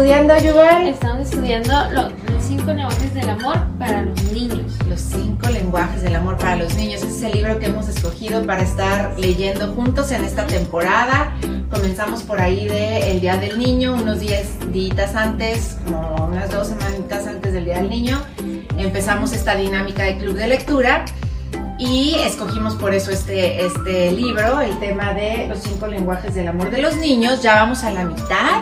estudiando, Yuval? Estamos estudiando lo- los cinco lenguajes del amor para los niños. Los cinco lenguajes del amor para los niños. Ese es el libro que hemos escogido para estar leyendo juntos en esta temporada. Comenzamos por ahí de el Día del Niño, unos 10 días antes, como unas dos semanitas antes del Día del Niño. Empezamos esta dinámica de club de lectura y escogimos por eso este, este libro, el tema de los cinco lenguajes del amor de los niños. Ya vamos a la mitad.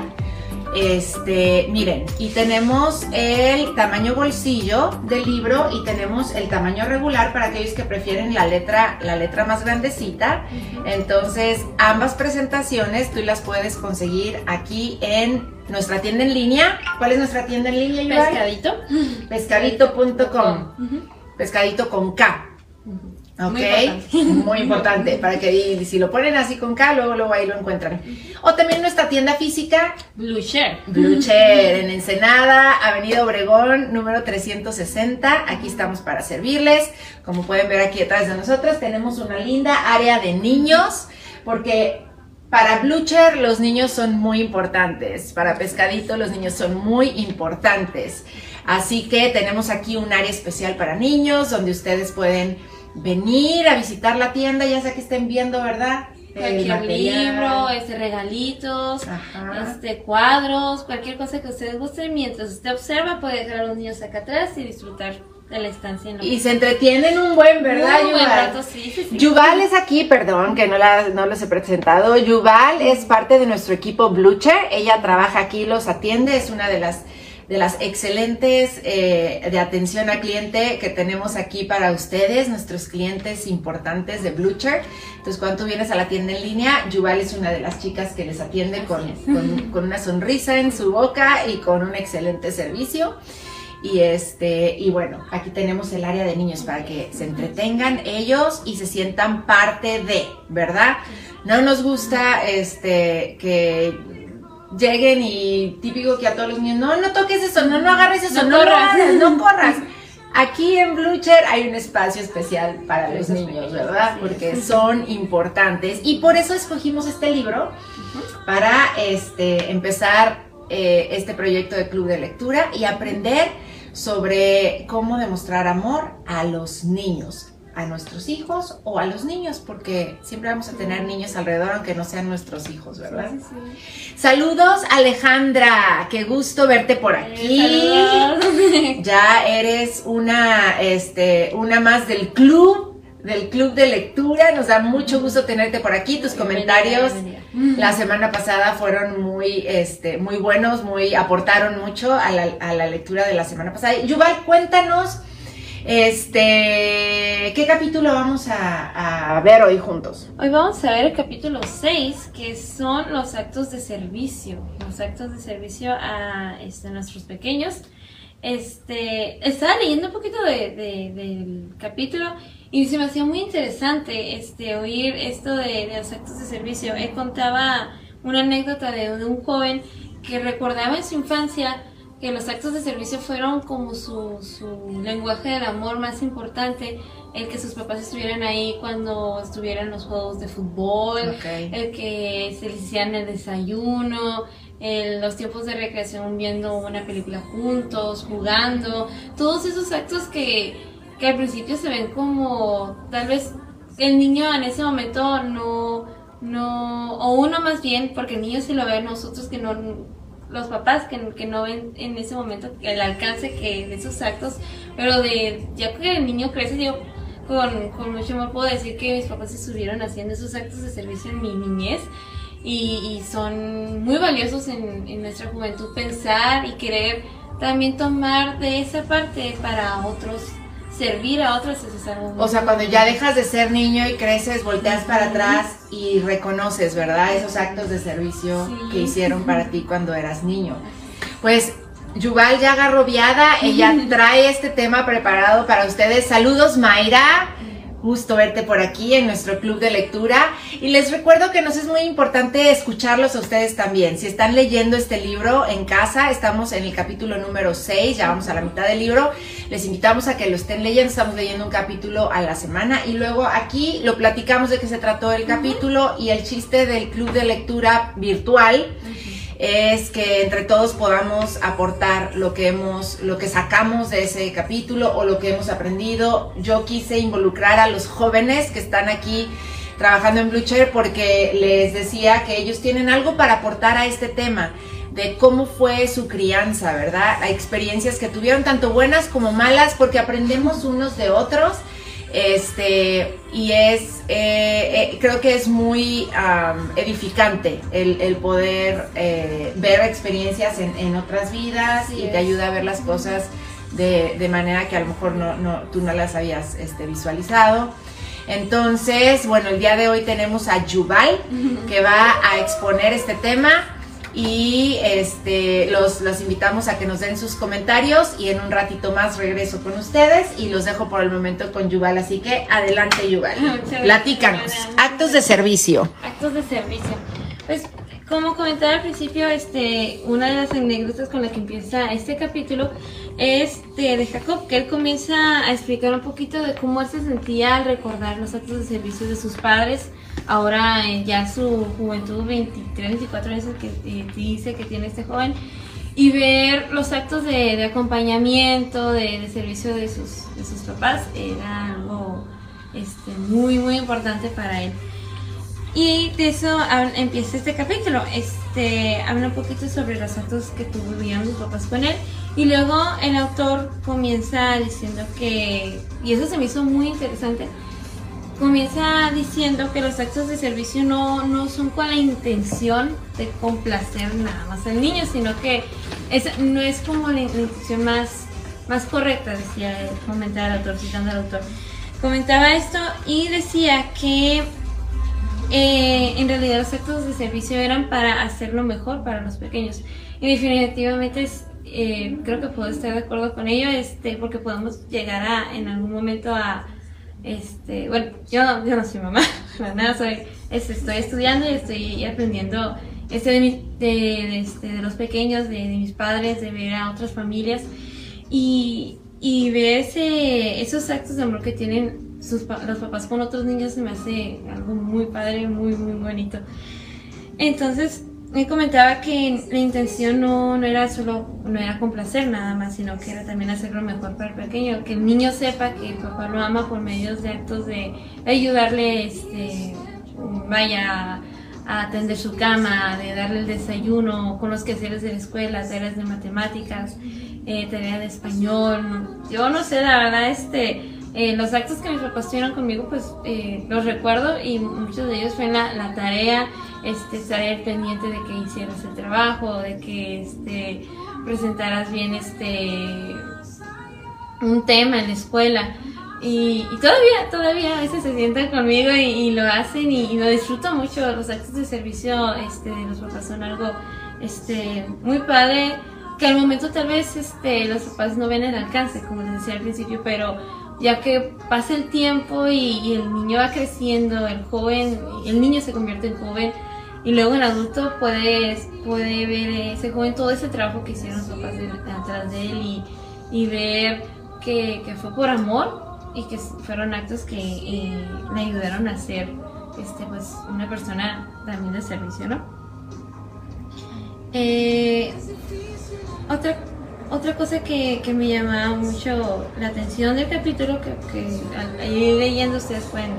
Este, miren, y tenemos el tamaño bolsillo del libro y tenemos el tamaño regular para aquellos que prefieren la letra, la letra más grandecita. Entonces, ambas presentaciones tú las puedes conseguir aquí en nuestra tienda en línea. ¿Cuál es nuestra tienda en línea? Pescadito. Pescadito.com. Pescadito con K. Ok, Muy importante. muy importante para que y si lo ponen así con K, luego, luego ahí lo encuentran. O también nuestra tienda física, Blue Share. Blue en Ensenada, Avenida Obregón, número 360. Aquí estamos para servirles. Como pueden ver aquí detrás de nosotros, tenemos una linda área de niños, porque para Blue Chair los niños son muy importantes. Para Pescadito los niños son muy importantes. Así que tenemos aquí un área especial para niños, donde ustedes pueden venir a visitar la tienda, ya sea que estén viendo, ¿verdad? Cualquier libro, este, regalitos, Ajá. este, cuadros, cualquier cosa que ustedes gusten. Mientras usted observa, puede dejar a los niños acá atrás y disfrutar de la estancia en Y se entretienen un buen, ¿verdad, Muy buen Yuval? rato, sí, sí, sí. Yuval es aquí, perdón que no, la, no los he presentado. Yuval es parte de nuestro equipo Blucher. Ella trabaja aquí, los atiende, es una de las de las excelentes eh, de atención al cliente que tenemos aquí para ustedes, nuestros clientes importantes de Blucher. Entonces, cuando tú vienes a la tienda en línea, Yuval es una de las chicas que les atiende con, con, con una sonrisa en su boca y con un excelente servicio. Y este, y bueno, aquí tenemos el área de niños para que se entretengan ellos y se sientan parte de, ¿verdad? No nos gusta este que lleguen y típico que a todos los niños, no, no toques eso, no, no agarres eso, No no, corras". no corras. Aquí en Blucher hay un espacio especial para los niños, ¿verdad? Porque son importantes y por eso escogimos este libro para este, empezar eh, este proyecto de club de lectura y aprender sobre cómo demostrar amor a los niños, a nuestros hijos o a los niños, porque siempre vamos a tener niños alrededor, aunque no sean nuestros hijos, ¿verdad? Sí, sí. Saludos, Alejandra, qué gusto verte por aquí. Saludos. Ya eres una, este, una más del club, del club de lectura. Nos da mucho gusto tenerte por aquí. Tus comentarios Bienvenida, la semana pasada fueron muy, este, muy buenos, muy, aportaron mucho a la, a la lectura de la semana pasada. Yuval, cuéntanos, este, ¿qué capítulo vamos a, a ver hoy juntos? Hoy vamos a ver el capítulo 6, que son los actos de servicio. Los actos de servicio a este, nuestros pequeños. Este, estaba leyendo un poquito de, de- del capítulo y se me hacía muy interesante este, oír esto de, de los actos de servicio. Él contaba una anécdota de, de un joven que recordaba en su infancia que los actos de servicio fueron como su, su lenguaje del amor más importante, el que sus papás estuvieran ahí cuando estuvieran los juegos de fútbol, Ok. el que se les hicieran el desayuno, el- los tiempos de recreación viendo una película juntos, jugando, todos esos actos que, que al principio se ven como tal vez el niño en ese momento no, no, o uno más bien, porque el niño sí lo ve, nosotros que no, los papás que, no ven en ese momento el alcance de esos actos, pero de ya que el niño crece, yo con, con mucho amor puedo decir que mis papás estuvieron haciendo esos actos de servicio en mi niñez y, son muy valiosos en nuestra juventud pensar y querer también tomar de esa parte para otros, servir a otros, es algo muy O sea, cuando ya dejas de ser niño y creces, volteas para atrás y reconoces, ¿verdad? Esos actos de servicio Sí. que hicieron para ti cuando eras niño. Pues Yuval ya agarró viada, ella trae este tema preparado para ustedes. Saludos, Mayra. Gusto verte por aquí en nuestro club de lectura. Y les recuerdo que nos es muy importante escucharlos a ustedes también. Si están leyendo este libro en casa, estamos en el capítulo número 6, ya vamos a la mitad del libro, les invitamos a que lo estén leyendo, estamos leyendo un capítulo a la semana. Y luego aquí lo platicamos de qué se trató el capítulo y el chiste del club de lectura virtual es que entre todos podamos aportar lo que hemos, lo que sacamos de ese capítulo o lo que hemos aprendido. Yo quise involucrar a los jóvenes que están aquí trabajando en Blue Chair porque les decía que ellos tienen algo para aportar a este tema de cómo fue su crianza, ¿verdad? Hay experiencias que tuvieron tanto buenas como malas porque aprendemos unos de otros este, y es, eh, eh, creo que es muy edificante el, poder eh, ver experiencias en, otras vidas y te ayuda a ver las cosas de, manera que a lo mejor no, tú no las habías este, visualizado. Entonces, bueno, el día de hoy tenemos a Yuval que va a exponer este tema y este, los, los invitamos a que nos den sus comentarios y en un ratito más regreso con ustedes y los dejo por el momento con Yuval, así que adelante Yuval, platícanos, actos de servicio. Actos de servicio. Pues como comentaba al principio, este, una de las anécdotas con la que empieza este capítulo es de, Jacob, que él comienza a explicar un poquito de cómo él se sentía al recordar los actos de servicio de sus padres, ahora ya su juventud, 23, 24 años que dice que tiene este joven, y ver los actos de, acompañamiento, de, servicio de sus, de sus papás, era algo este, muy, muy importante para él. Y de eso empieza este capítulo. Este, habla un poquito sobre los actos que tuvieron sus papás con él. Y luego el autor comienza diciendo que, y eso se me hizo muy interesante, comienza diciendo que los actos de servicio no, no son con la intención de complacer nada más al niño, sino que es, no es como la, intención más, más correcta, decía, comentaba el autor, citando al autor. Comentaba esto y decía que eh, en realidad los actos de servicio eran para hacerlo mejor para los pequeños. Y definitivamente eh, creo que puedo estar de acuerdo con ello, este, porque podemos llegar a, en algún momento a, este, bueno, yo yo no soy mamá, nada, soy, estoy estudiando y estoy aprendiendo este, de, este, de, los pequeños, de, mis padres, de ver a otras familias y, y ver ese, esos actos de amor que tienen los papás con otros niños se me hace algo muy padre, muy, muy bonito. Entonces, me comentaba que la intención no, no, era solo, no era complacer nada más, sino que era también hacerlo mejor para el pequeño, que el niño sepa que el papá lo ama por medios de actos de ayudarle, este, vaya a atender su cama, de darle el desayuno, con los quehaceres de la escuela, tareas de matemáticas, eh, tarea de español, yo no sé, la verdad, este, eh, los actos que mis papás tuvieron conmigo, pues eh, los recuerdo y muchos de ellos fue la, la tarea, este, estar pendiente de que hicieras el trabajo, de que este, presentaras bien este un tema en la escuela. Y, todavía, todavía a veces se sientan conmigo y, lo hacen y, lo disfruto mucho. Los actos de servicio este, de los papás son algo este, muy padre, que al momento tal vez este, los papás no ven el alcance, como les decía al principio, pero ya que pasa el tiempo y, el niño va creciendo, el joven, el niño se convierte en joven y luego en adulto puede, ver ese joven todo ese trabajo que hicieron sus papás detrás de él y, ver que, fue por amor y que fueron actos que eh, le ayudaron a ser este, pues, una persona también de servicio, ¿no? Eh, otra otra cosa que, me llamaba mucho la atención del capítulo, que, que ir leyendo ustedes pueden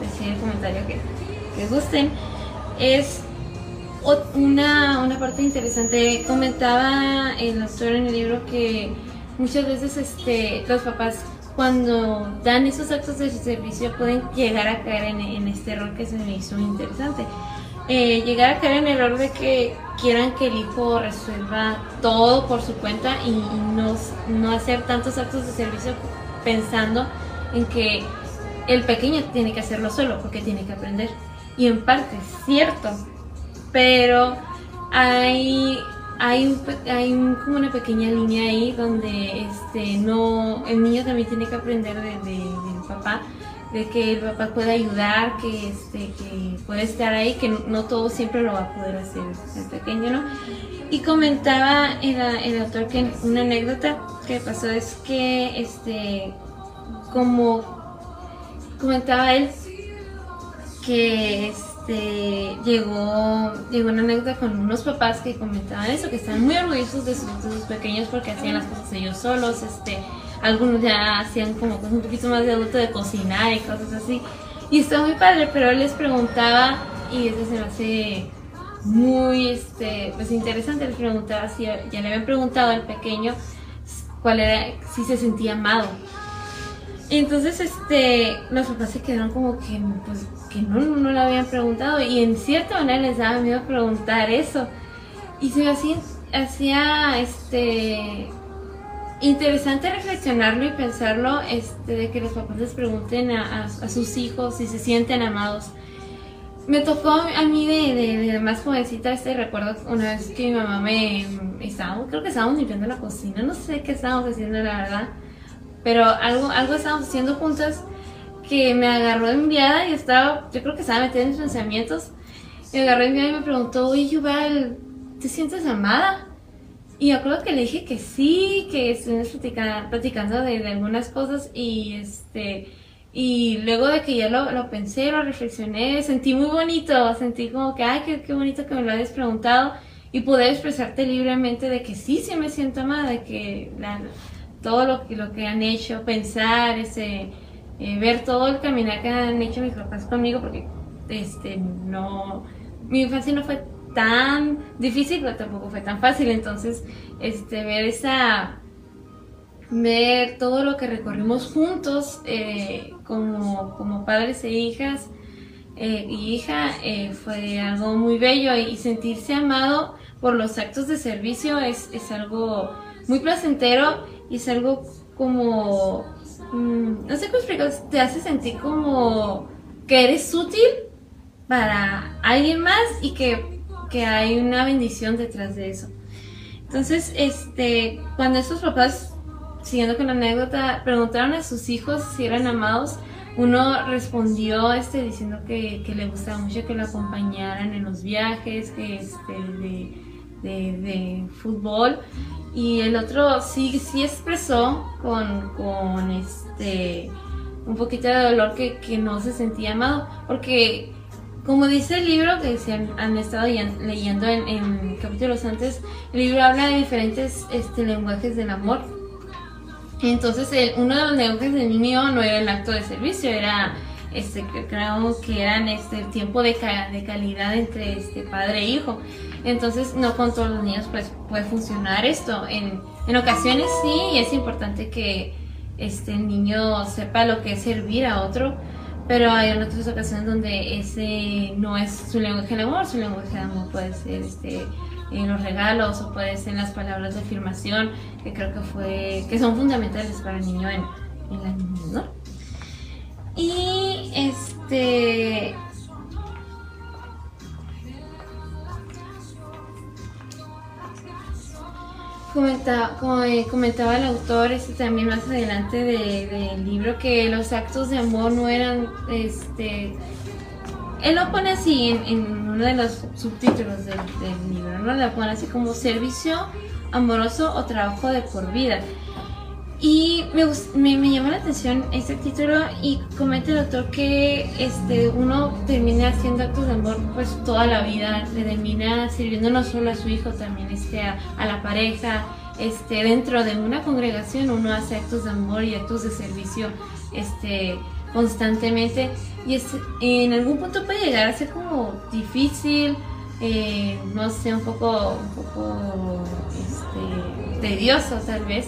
decir el comentario que, que gusten, es una, una parte interesante. Comentaba el autor en el libro que muchas veces este, los papás cuando dan esos actos de servicio pueden llegar a caer en, en este error que se me hizo interesante eh, llegar a caer en el error de que quieran que el hijo resuelva todo por su cuenta y, no, no, hacer tantos actos de servicio pensando en que el pequeño tiene que hacerlo solo porque tiene que aprender. Y en parte cierto, pero hay hay, hay como una pequeña línea ahí donde este, no, el niño también tiene que aprender de, del papá, de que el papá puede ayudar, que, este, que puede estar ahí, que no, todo siempre lo va a poder hacer el pequeño, ¿no? Y comentaba el, el autor que una anécdota que pasó es que, este, como comentaba él, que este, llegó, llegó una anécdota con unos papás que comentaban eso, que están muy orgullosos de sus, pequeños porque hacían las cosas ellos solos, este, algunos ya hacían como cosas un poquito más de adulto de cocinar y cosas así. Y está muy padre, pero les preguntaba, y eso se me hace muy este, pues interesante, les preguntaba si ya le habían preguntado al pequeño cuál era, si se sentía amado. Entonces, este, los papás se quedaron como que, pues, que no, no, le habían preguntado y en cierta manera les daba miedo preguntar eso. Y se hacía, hacía, este, interesante reflexionarlo y pensarlo, este, de que los papás les pregunten a, sus hijos si se sienten amados. Me tocó a mí de, de, más jovencita este recuerdo una vez que mi mamá me estaba, creo que estábamos limpiando la cocina, no sé qué estábamos haciendo la verdad pero algo, algo estábamos haciendo juntas que me agarró enviada y estaba, yo creo que estaba metida en pensamientos. Me agarró enviada y me preguntó, oye, Yuval, ¿te sientes amada? Y yo creo que le dije que sí, que estuvimos platicando, de, algunas cosas y este y luego de que ya lo, lo, pensé, lo reflexioné, sentí muy bonito, sentí como que, ay, qué, qué bonito que me lo hayas preguntado y poder expresarte libremente de que sí, sí me siento amada, de que todo lo lo que han hecho, pensar, ese, eh, ver todo el caminar que han hecho mis papás conmigo, porque este, no, mi infancia no fue tan difícil, pero tampoco fue tan fácil, entonces este, ver esa, ver todo lo que recorrimos juntos eh, como, como padres e hijas eh, y hija fue algo muy bello. Y, sentirse amado por los actos de servicio es, es algo muy placentero y es algo como, mm, no sé cómo explicar, te hace sentir como que eres útil para alguien más y que, que hay una bendición detrás de eso. Entonces, este, cuando estos papás, siguiendo con la anécdota, preguntaron a sus hijos si eran amados, uno respondió este, diciendo que, que le gustaba mucho que lo acompañaran en los viajes, este, de, de, de fútbol y el otro sí, sí expresó con, con este un poquito de dolor que, que, no se sentía amado, porque como dice el libro que se han, estado leyendo en, capítulos antes, el libro habla de diferentes este, lenguajes del amor. Entonces, el, uno de los lenguajes del niño no era el acto de servicio, era este, creo que eran este, el tiempo de, de calidad entre este padre e hijo. Entonces, no con todos los niños pues, puede funcionar esto. En, en ocasiones sí, es importante que este el niño sepa lo que es servir a otro, pero hay otras ocasiones donde ese no es su lenguaje de amor, su lenguaje de amor puede ser este en los regalos o puede ser en las palabras de afirmación que creo que fue que son fundamentales para el niño en, en la niñez, ¿no? Y este comentaba, como comentaba el autor este, también más adelante del libro que los actos de amor no eran este él lo pone así en, uno de los subtítulos del, libro no lo pone así como servicio amoroso o trabajo de por vida y me, me, me, llama la atención este título y comenta el autor que este, uno termina haciendo actos de amor pues toda la vida, le termina sirviendo no solo a su hijo, también este, a, la pareja, este, dentro de una congregación uno hace actos de amor y actos de servicio este, constantemente. Y es, en algún punto puede llegar a ser como difícil, eh, no sé, un poco, un poco este, tedioso tal vez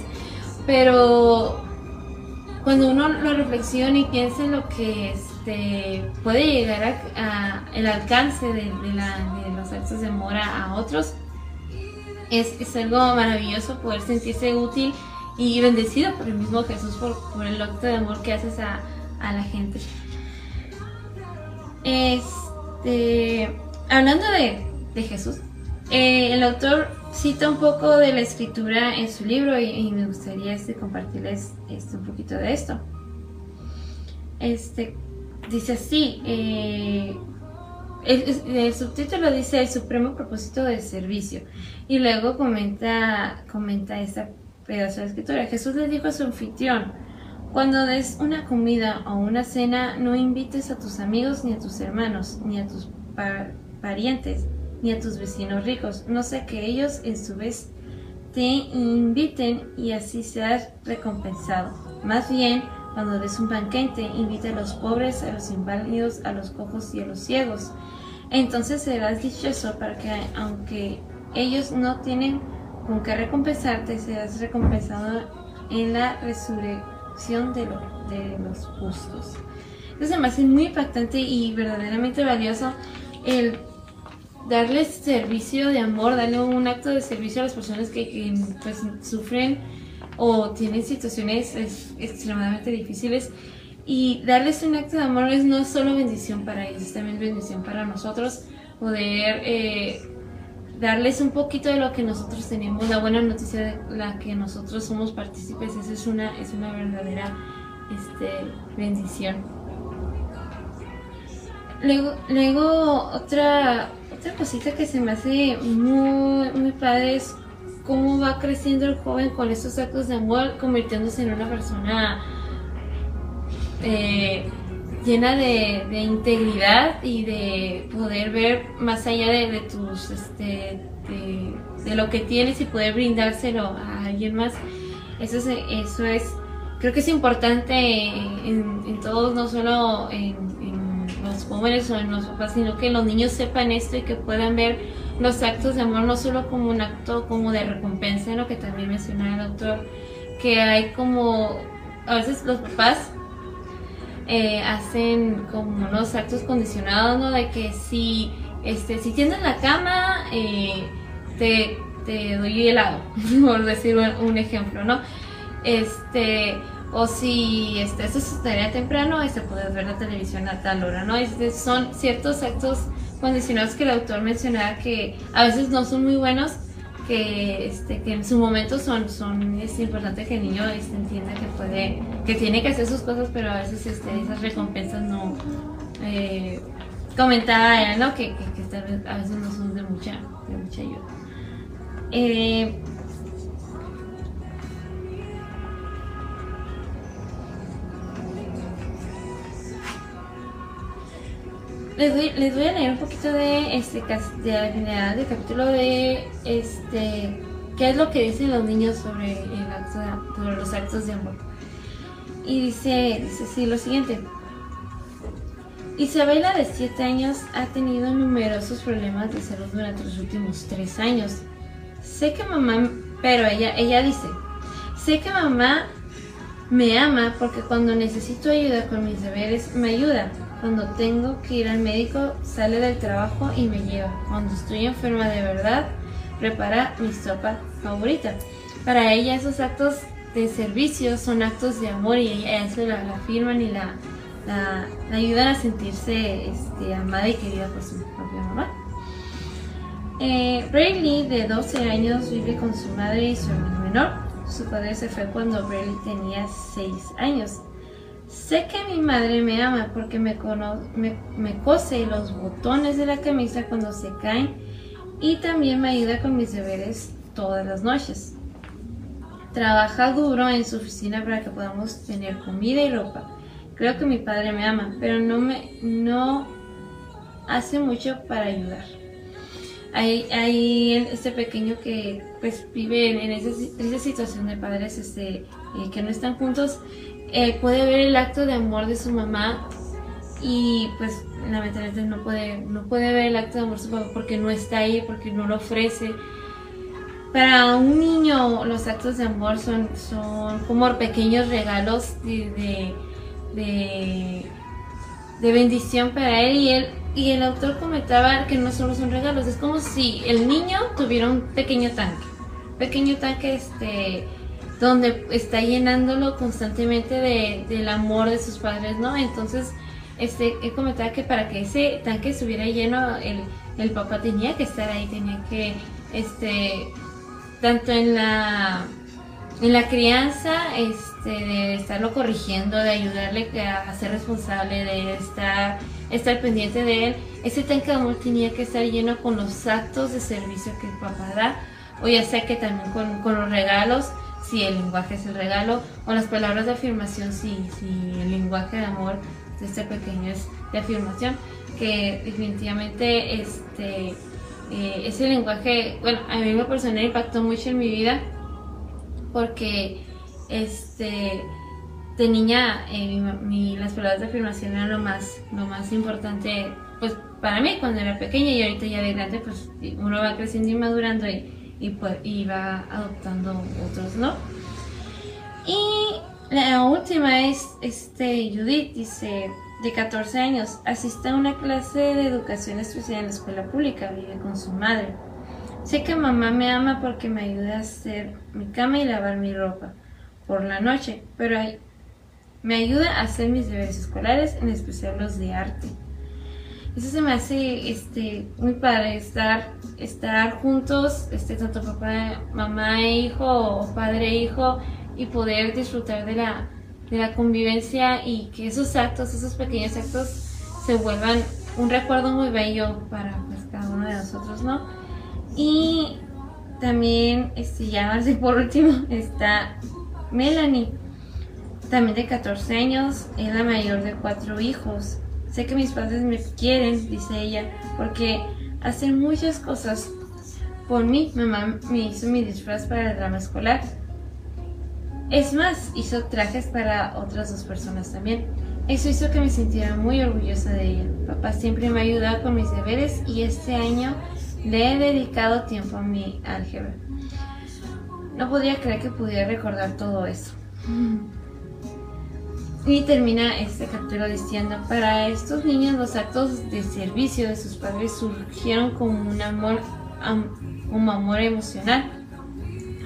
pero cuando uno lo reflexiona y piensa en lo que este, puede llegar a, el alcance de, los actos de amor a, otros, es, algo maravilloso poder sentirse útil y bendecido por el mismo Jesús, por, el acto de amor que haces a, la gente. Este, hablando de, Jesús, Eh, el autor cita un poco de la escritura en su libro y, me gustaría este, compartirles este, un poquito de esto. Este, dice así, eh, el, subtítulo dice el supremo propósito del servicio y luego comenta, comenta esta pedazo de escritura. Jesús le dijo a su anfitrión, cuando des una comida o una cena, no invites a tus amigos ni a tus hermanos, ni a tus parientes, ni a tus vecinos ricos, no sé que ellos en su vez te inviten y así seas recompensado. Más bien, cuando des un banquete, invita a los pobres, a los inválidos, a los cojos y a los ciegos. Entonces serás dichoso para que, aunque ellos no tienen con qué recompensarte, serás recompensado en la resurrección de, de los justos. Entonces me hace muy impactante y verdaderamente valioso el darles servicio de amor, darle un acto de servicio a las personas que, pues, sufren o tienen situaciones extremadamente difíciles. Y darles un acto de amor es no solo bendición para ellos, es también bendición para nosotros poder eh, darles un poquito de lo que nosotros tenemos, la buena noticia de la que nosotros somos partícipes, esa es una, es una verdadera este, bendición. Luego, luego otra, otra cosita que se me hace muy, muy padre es cómo va creciendo el joven con estos actos de amor, convirtiéndose en una persona eh, llena de, integridad y de poder ver más allá de, tus, este, de, lo que tienes y poder brindárselo a alguien más. Eso es, eso es creo que es importante en, todos, no solo en los jóvenes o en los papás, sino que los niños sepan esto y que puedan ver los actos de amor no solo como un acto como de recompensa, lo que también mencionaba el autor, que hay como, a veces los papás eh, hacen como unos actos condicionados, ¿no? De que si, este, si tienes la cama, eh, te, te doy helado, por decir un ejemplo, ¿no? Este, o si este, eso estaría temprano, este, puedes ver la televisión a tal hora, ¿no? Este, son ciertos actos condicionados que el autor mencionaba que a veces no son muy buenos, que, este, que en su momento son, son es importante que el niño este, entienda que puede, que tiene que hacer sus cosas, pero a veces este, esas recompensas no, eh, comentaba ¿no? Que, que, a veces no son de mucha, de mucha ayuda. Eh, Les voy, les voy a leer un poquito de este de la general del capítulo de este qué es lo que dicen los niños sobre el acto sobre los actos de amor. Y dice, dice lo siguiente. Isabela de 7 años ha tenido numerosos problemas de salud durante los últimos 3 años. Sé que mamá, pero ella, ella dice, sé que mamá me ama porque cuando necesito ayuda con mis deberes me ayuda, cuando tengo que ir al médico, sale del trabajo y me lleva. Cuando estoy enferma de verdad, prepara mi sopa favorita. Para ella esos actos de servicio son actos de amor y ella eso la, afirman y la, la, ayudan a sentirse este, amada y querida por su propia mamá. Eh, Braylee, de 12 años, vive con su madre y su hermano menor. Su padre se fue cuando Braylee tenía 6 años. Sé que mi madre me ama porque me, me, cose los botones de la camisa cuando se caen y también me ayuda con mis deberes todas las noches. Trabaja duro en su oficina para que podamos tener comida y ropa. Creo que mi padre me ama, pero no me no hace mucho para ayudar. Hay, hay este pequeño que pues vive en, esa, situación de padres este, eh, que no están juntos eh, puede ver el acto de amor de su mamá y pues lamentablemente no puede, no puede ver el acto de amor de su papá porque no está ahí, porque no lo ofrece. Para un niño los actos de amor son, son como pequeños regalos de, de, de, bendición para él y él y el autor comentaba que no solo son regalos, es como si el niño tuviera un pequeño tanque, pequeño tanque este donde está llenándolo constantemente de, del amor de sus padres, ¿no? Entonces, este, él comentaba que para que ese tanque estuviera lleno, el, papá tenía que estar ahí, tenía que, este, tanto en la, en la crianza, este, de estarlo corrigiendo, de ayudarle a ser responsable, de estar, estar pendiente de él, ese tanque de amor tenía que estar lleno con los actos de servicio que el papá da, o ya sea que también con los regalos, si el lenguaje es el regalo, o las palabras de afirmación, si, si el lenguaje de amor de este pequeño es de afirmación, que definitivamente este, eh, ese lenguaje, bueno, a mí me personal impactó mucho en mi vida, porque este, de niña eh, mi, las palabras de afirmación eran lo más, lo más importante, pues para mí cuando era pequeña y ahorita ya de grande, pues uno va creciendo y madurando y y, pues, y va adoptando otros, ¿no? Y la última es este Judith, dice, de 14 años, asiste a una clase de educación especial en la escuela pública, vive con su madre. Sé que mamá me ama porque me ayuda a hacer mi cama y lavar mi ropa por la noche, pero me ayuda a hacer mis deberes escolares, en especial los de arte. Eso se me hace este, muy padre, estar, estar juntos, este, tanto papá, mamá e hijo, o padre e hijo, y poder disfrutar de la, de la convivencia y que esos actos, esos pequeños actos, se vuelvan un recuerdo muy bello para pues, cada uno de nosotros, ¿no? Y también, este, ya por último, está Melanie, también de 14 años, es la mayor de cuatro hijos. Sé que mis padres me quieren, dice ella, porque hacen muchas cosas por mí. Mamá me hizo mi disfraz para el drama escolar. Es más, hizo trajes para otras dos personas también. Eso hizo que me sintiera muy orgullosa de ella. Papá siempre me ha ayudado con mis deberes y este año le he dedicado tiempo a mi álgebra. No podía creer que pudiera recordar todo eso. Y termina este capítulo diciendo, para estos niños los actos de servicio de sus padres surgieron como un amor, como amor emocional.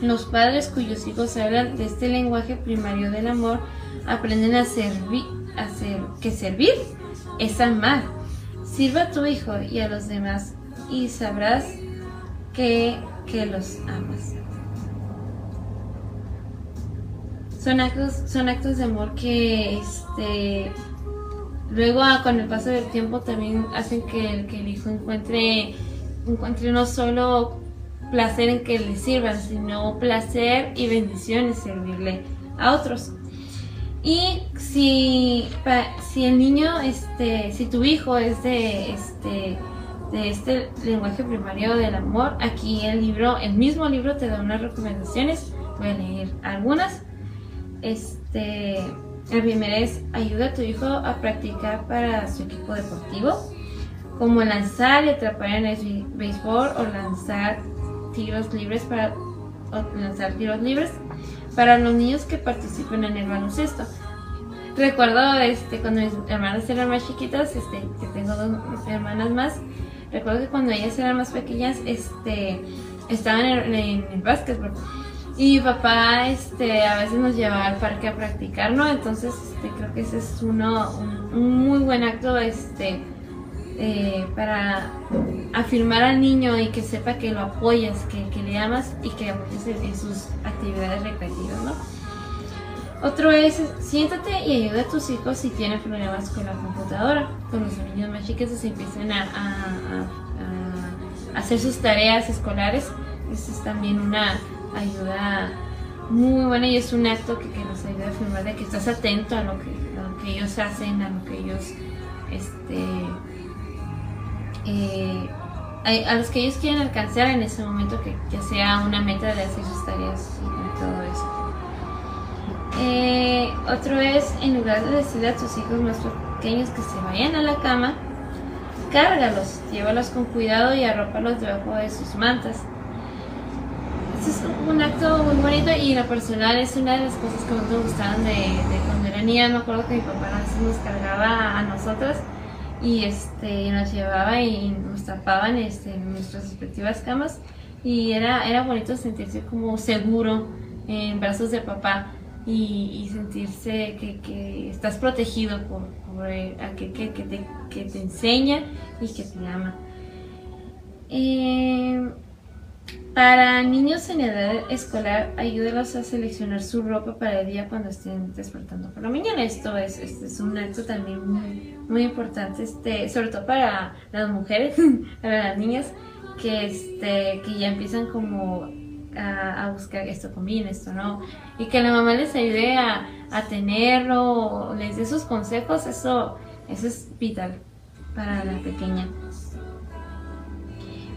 Los padres cuyos hijos hablan de este lenguaje primario del amor aprenden a servir, a que servir es amar. Sirva a tu hijo y a los demás y sabrás que los amas. Son actos, son actos de amor que este luego ah, con el paso del tiempo también hacen que el, que el hijo encuentre, encuentre no solo placer en que le sirvan, sino placer y bendición en servirle a otros. Y si, si el niño, este, si tu hijo es de este, de este lenguaje primario del amor, aquí el libro, el mismo libro te da unas recomendaciones. Voy a leer algunas. Este, el primero es ayuda a tu hijo a practicar para su equipo deportivo, como lanzar y atrapar en el béisbol o lanzar tiros libres para lanzar tiros libres para los niños que participen en el baloncesto. Recuerdo este, cuando mis hermanas eran más chiquitas, este, que tengo dos hermanas más, recuerdo que cuando ellas eran más pequeñas, este, estaban en, en el básquetbol y papá este, a veces nos llevaba al parque a practicar, ¿no? Entonces este, creo que ese es uno, un, muy buen acto este, eh, para afirmar al niño y que sepa que lo apoyas, que, que le amas y que apoyes en, sus actividades recreativas, ¿no? Otro es, siéntate y ayuda a tus hijos si tienen problemas con la computadora. Con los niños más chiquitos se empiezan a, a hacer sus tareas escolares. Esa es también una, ayuda muy buena y es un acto que, nos ayuda a afirmar de que estás atento a lo que, que ellos hacen, a lo que ellos, este, eh, a, los que ellos quieren alcanzar en ese momento, que ya sea una meta de hacer sus tareas y todo eso. Eh, otro es, en lugar de decirle a tus hijos más pequeños que se vayan a la cama, cárgalos, llévalos con cuidado y arrópalos debajo de sus mantas es un acto muy bonito y lo personal es una de las cosas que más me gustaban de, cuando era niña. Me acuerdo que mi papá nos cargaba a nosotras y este, nos llevaba y nos tapaban este, en nuestras respectivas camas y era, era bonito sentirse como seguro en brazos de papá. y, sentirse que, estás protegido por, aquel que, te, que, te, enseña y que te ama. Eh, para niños en edad escolar, ayúdelos a seleccionar su ropa para el día cuando estén despertando por la mañana. Esto es, este es un acto también muy, muy importante, este, sobre todo para las mujeres, para las niñas, que, este, que ya empiezan como a, buscar esto combina, esto no, y que la mamá les ayude a, a tenerlo, les dé sus consejos, eso, eso es vital para la pequeña.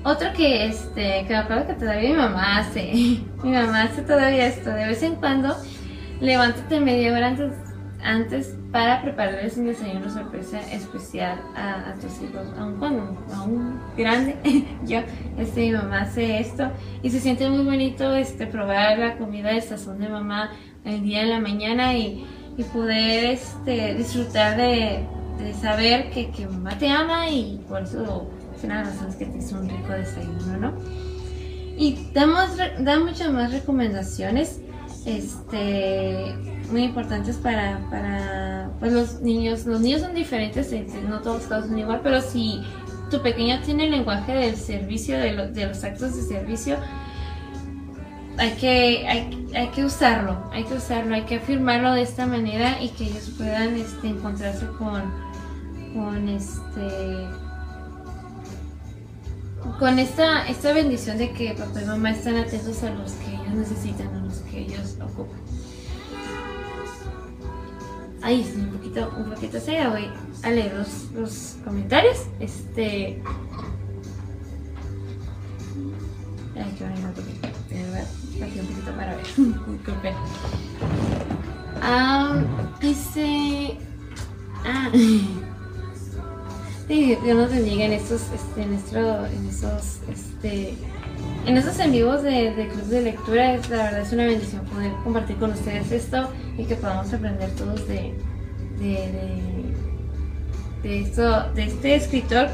Otro que, este, que me acuerdo que todavía mi mamá hace, mi mamá hace todavía esto, de vez en cuando, levántate media hora antes, antes para prepararles un desayuno sorpresa especial a, tus hijos, aún cuando, aún grande, yo, este, mi mamá hace esto y se siente muy bonito, este, probar la comida de sazón de mamá el día de la mañana y, y poder, este, disfrutar de, de saber que, que mamá te ama y por eso una de que te hizo un rico desayuno, ¿no? Y damos, da muchas más recomendaciones este, muy importantes para, para pues los niños. Los niños son diferentes, no todos los casos son igual, pero si tu pequeño tiene el lenguaje del servicio, de, de los actos de servicio, hay que, hay, hay, que usarlo, hay que usarlo, hay que afirmarlo de esta manera y que ellos puedan este, encontrarse con, con este con esta, esta bendición de que papá y mamá están atentos a los que ellos necesitan, a los que ellos ocupan. Ahí un poquito, un poquito seria, voy a leer los, los comentarios. Este. Ay, qué bonito, de verdad, un poquito para ver. Disculpen. Ah, dice. Ah. Sí, Dios nos bendiga en estos, este, en, nuestro, en esos, este, en esos en vivos de, de Club de Lectura. Es, la verdad es una bendición poder compartir con ustedes esto y que podamos aprender todos de, de, de, esto, de este escritor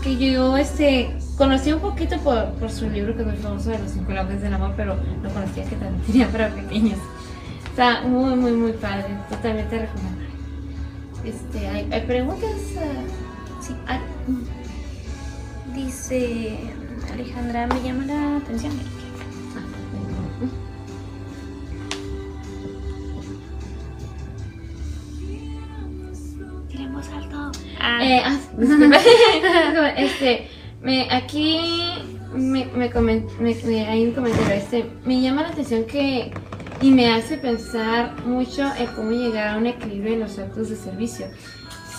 que yo este, conocí un poquito por, por su libro que es muy famoso de los cinco lenguajes del amor, pero no conocía que también tenía para pequeños. Está muy, muy, muy padre. Totalmente recomendable. Este, ¿hay, hay preguntas? Sí. Ah, dice Alejandra, me llama la atención. Queremos alto. Ah, eh, ah, este, me, aquí me, me, me, hay un comentario. Este, me llama la atención que y me hace pensar mucho en cómo llegar a un equilibrio en los actos de servicio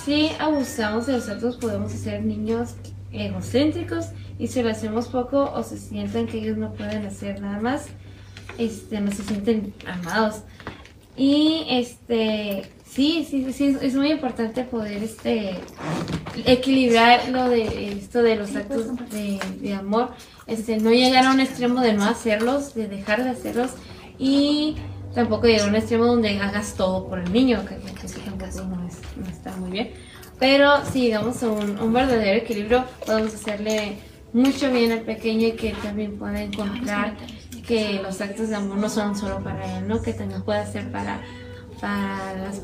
si abusamos de los actos podemos hacer niños egocéntricos y si lo hacemos poco o se sientan que ellos no pueden hacer nada más, este, no se sienten amados. Y este, sí, sí, sí, es muy importante poder este, equilibrar lo de esto de los actos de, de amor, este, no llegar a un extremo de no hacerlos, de dejar de hacerlos. Y tampoco llegar a un extremo donde hagas todo por el niño, que, que, no, está muy bien. Pero si llegamos a un, verdadero equilibrio, podemos hacerle mucho bien al pequeño y que también pueda encontrar que los actos de amor no son solo para él, ¿no? que también puede ser para, para, las,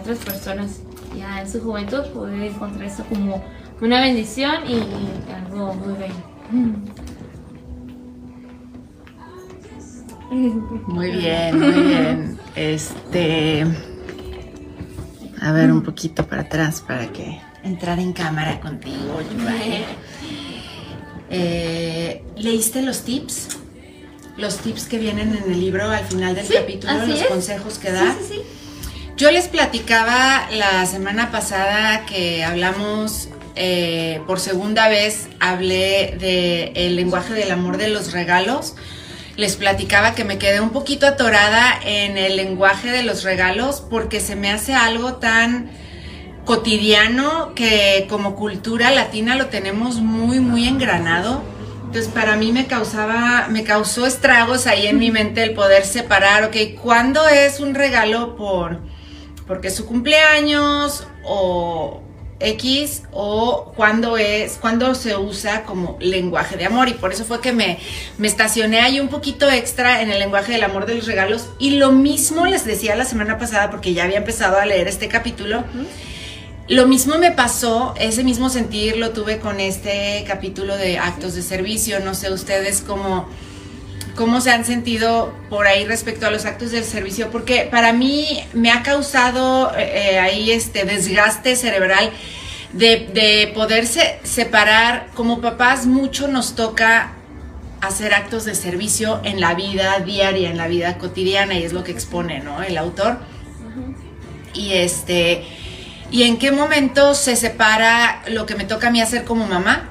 otras personas ya en su juventud, poder encontrar eso como una bendición y, algo muy bello. Muy bien, muy bien. Este. A ver, un poquito para atrás para que entrar en cámara contigo. Eh, ¿Leíste los tips? Los tips que vienen en el libro al final del capítulo, los consejos que da. Sí, sí, Yo les platicaba la semana pasada que hablamos eh, por segunda vez, hablé del el lenguaje del amor de los regalos les platicaba que me quedé un poquito atorada en el lenguaje de los regalos porque se me hace algo tan cotidiano que como cultura latina lo tenemos muy, muy engranado. Entonces para mí me causaba, me causó estragos ahí en mi mente el poder separar, ok, ¿cuándo es un regalo por, porque su cumpleaños o X o cuándo es, cuándo se usa como lenguaje de amor. Y por eso fue que me, me estacioné ahí un poquito extra en el lenguaje del amor de los regalos. Y lo mismo les decía la semana pasada, porque ya había empezado a leer este capítulo. Lo mismo me pasó, ese mismo sentir lo tuve con este capítulo de actos de servicio. No sé ustedes cómo cómo se han sentido por ahí respecto a los actos del servicio, porque para mí me ha causado eh, ahí este desgaste cerebral de, de poderse separar. Como papás, mucho nos toca hacer actos de servicio en la vida diaria, en la vida cotidiana, y es lo que expone, ¿no? El autor. Y este. ¿Y en qué momento se separa lo que me toca a mí hacer como mamá?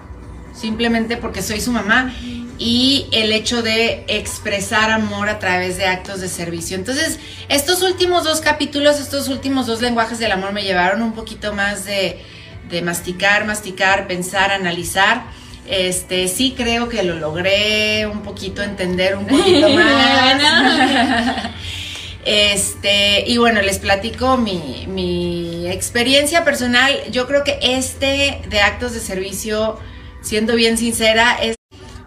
Simplemente porque soy su mamá y el hecho de expresar amor a través de actos de servicio. Entonces, estos últimos dos capítulos, estos últimos dos lenguajes del amor me llevaron un poquito más de, masticar, masticar, pensar, analizar. Este, sí creo que lo logré un poquito entender un poquito más. Este, y bueno, les platico mi, mi experiencia personal. Yo creo que este de actos de servicio, siendo bien sincera, es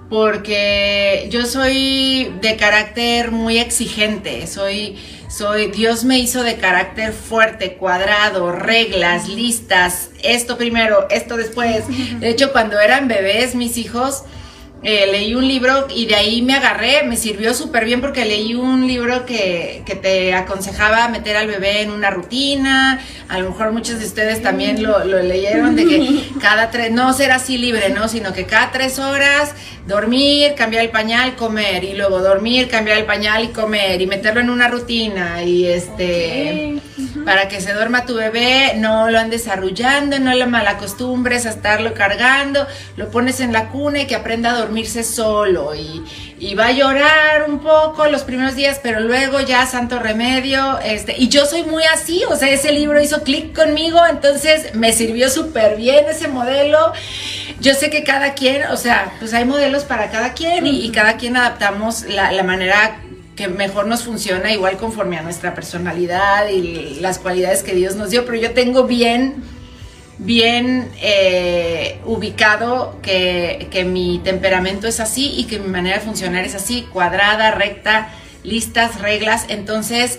porque yo soy de carácter muy exigente, soy, soy, Dios me hizo de carácter fuerte, cuadrado, reglas, listas, esto primero, esto después. De hecho, cuando eran bebés, mis hijos, eh, leí un libro y de ahí me agarré, me sirvió súper bien porque leí un libro que, que, te aconsejaba meter al bebé en una rutina, a lo mejor muchos de ustedes también lo, lo leyeron, de que cada tres, no ser así libre, ¿no? Sino que cada tres horas dormir, cambiar el pañal, comer, y luego dormir, cambiar el pañal y comer, y meterlo en una rutina, y este para que se duerma tu bebé, no lo andes arrullando, no lo malacostumbres a estarlo cargando, lo pones en la cuna y que aprenda a dormirse solo y, va a llorar un poco los primeros días, pero luego ya santo remedio, este, y yo soy muy así, o sea, ese libro hizo clic conmigo, entonces me sirvió súper bien ese modelo. Yo sé que cada quien, o sea, pues hay modelos para cada quien y, cada quien adaptamos la, la manera que mejor nos funciona igual conforme a nuestra personalidad y las cualidades que Dios nos dio, pero yo tengo bien, bien eh, ubicado que, que, mi temperamento es así y que mi manera de funcionar es así, cuadrada, recta, listas, reglas, entonces...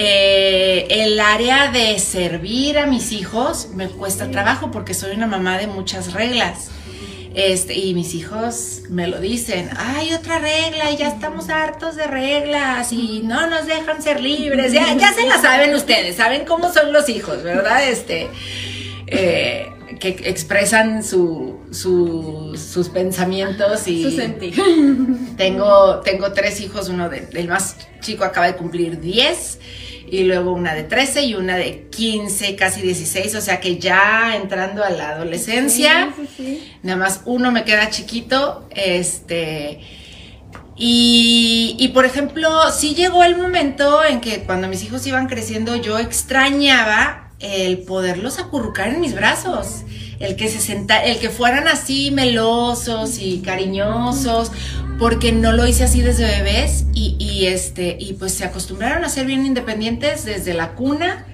Eh, el área de servir a mis hijos me cuesta trabajo porque soy una mamá de muchas reglas. Este, y mis hijos me lo dicen, hay otra regla y ya estamos hartos de reglas y no nos dejan ser libres. Ya, ya se la saben ustedes, saben cómo son los hijos, ¿verdad? Este, eh, que expresan su, sus pensamientos y su sentir. Tengo, tengo tres hijos, uno de, el más chico acaba de cumplir 10 y luego una de 13 y una de 15, casi 16, o sea que ya entrando a la adolescencia, nada más uno me queda chiquito, este... Y, y, por ejemplo, sí llegó el momento en que cuando mis hijos iban creciendo yo extrañaba el poderlos acurrucar en mis brazos, el que se senta, el que fueran así melosos y cariñosos, porque no lo hice así desde bebés y, este y pues se acostumbraron a ser bien independientes desde la cuna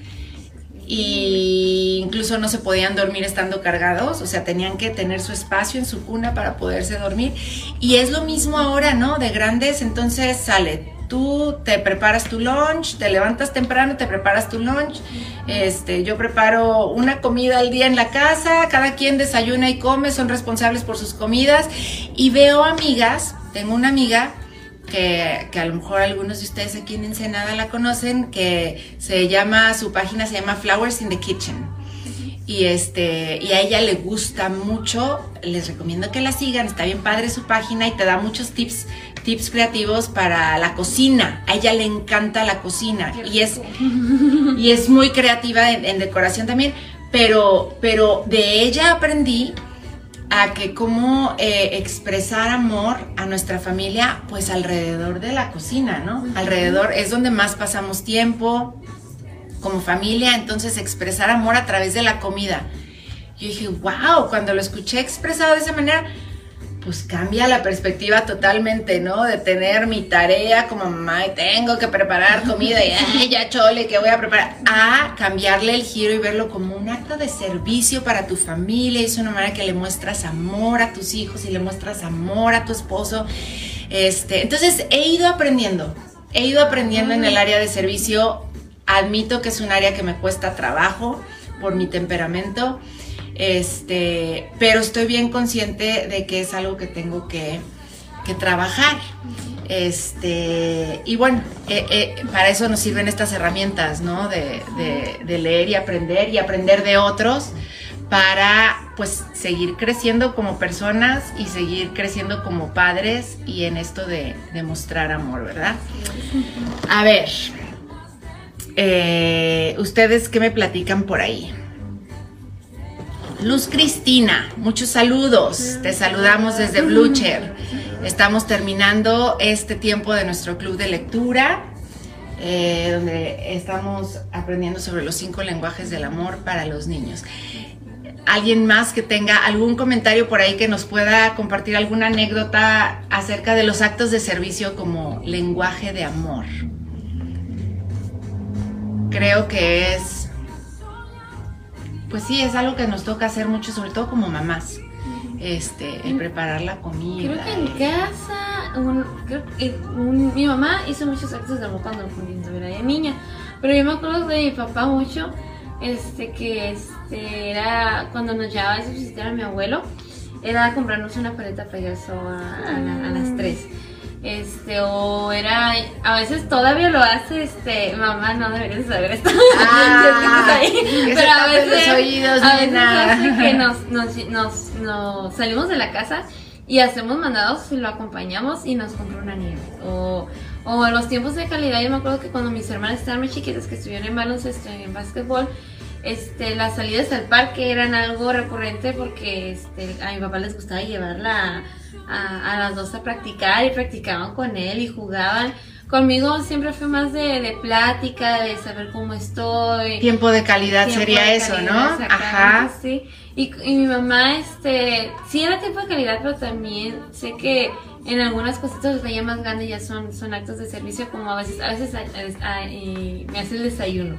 y incluso no se podían dormir estando cargados, o sea, tenían que tener su espacio en su cuna para poderse dormir. Y es lo mismo ahora, ¿no? De grandes, entonces sale, tú te preparas tu lunch, te levantas temprano, te preparas tu lunch. Este, yo preparo una comida al día en la casa, cada quien desayuna y come, son responsables por sus comidas y veo amigas tengo una amiga que, a lo mejor algunos de ustedes aquí en Ensenada la conocen, que se llama, su página se llama Flowers in the Kitchen. Y, este, y a ella le gusta mucho, les recomiendo que la sigan, está bien padre su página y te da muchos tips, tips creativos para la cocina. A ella le encanta la cocina y es, y es muy creativa en, en, decoración también, pero, pero de ella aprendí a que cómo eh, expresar amor a nuestra familia, pues alrededor de la cocina, ¿no? Alrededor es donde más pasamos tiempo como familia, entonces expresar amor a través de la comida. Yo dije, wow, cuando lo escuché expresado de esa manera, pues cambia la perspectiva totalmente, ¿no? De tener mi tarea como mamá y tengo que preparar comida y ay, ya chole, que voy a preparar, a cambiarle el giro y verlo como un acto de servicio para tu familia. Es una manera que le muestras amor a tus hijos y le muestras amor a tu esposo. Este, entonces he ido aprendiendo, he ido aprendiendo en el área de servicio. Admito que es un área que me cuesta trabajo por mi temperamento este, pero estoy bien consciente de que es algo que tengo que, trabajar. Este, y bueno, eh, eh, para eso nos sirven estas herramientas, ¿no? De, leer y aprender y aprender de otros para pues seguir creciendo como personas y seguir creciendo como padres y en esto de, mostrar amor, ¿verdad? A ver, eh, ¿ustedes qué me platican por ahí? Luz Cristina, muchos saludos. Te saludamos desde Blucher. Estamos terminando este tiempo de nuestro club de lectura, eh, donde estamos aprendiendo sobre los cinco lenguajes del amor para los niños. ¿Alguien más que tenga algún comentario por ahí que nos pueda compartir alguna anécdota acerca de los actos de servicio como lenguaje de amor? Creo que es pues sí, es algo que nos toca hacer mucho, sobre todo como mamás. Este, el preparar la comida. Creo que en casa, mi mamá hizo muchos actos de amor cuando era niña, pero yo me acuerdo de mi papá mucho, este, que este, era cuando nos llevaba a visitar a mi abuelo, era comprarnos una paleta payaso a, a, a las tres este o era a veces todavía lo hace este mamá no deberías saber esto. Ah, pero a veces, oídos, a veces hace que nos, nos, nos, nos, salimos de la casa y hacemos mandados y lo acompañamos y nos compra una nieve. O o los tiempos de calidad yo me acuerdo que cuando mis hermanas estaban muy chiquitas que estuvieron en baloncesto en básquetbol este, las salidas al parque eran algo recurrente porque este, a mi papá les gustaba llevarla a, las dos a practicar y practicaban con él y jugaban. Conmigo siempre fue más de, plática, de saber cómo estoy. Tiempo de calidad sería eso, ¿no? Ajá. Sí. Y, y, mi mamá, este, sí era tiempo de calidad, pero también sé que en algunas cositas ya más grandes ya son, son actos de servicio, como a veces, a veces me hace el desayuno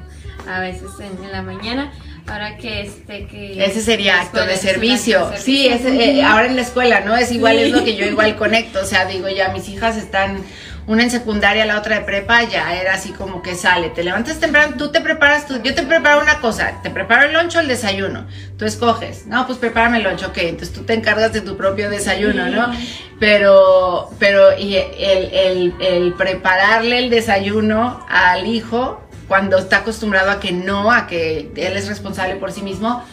a veces en, la mañana. Ahora que este que ese sería acto de servicio. Sí, eh, ahora en la escuela, ¿no? Es igual es lo que yo igual conecto, o sea, digo, ya mis hijas están una en secundaria, la otra de prepa, ya era así como que sale, te levantas temprano, tú te preparas, tú, yo te preparo una cosa, te preparo el loncho o el desayuno, tú escoges, no, pues prepárame el loncho, ok, entonces tú te encargas de tu propio desayuno, ¿no? Pero, pero, y el, el, el prepararle el desayuno al hijo, cuando está acostumbrado a que no, a que él es responsable por sí mismo,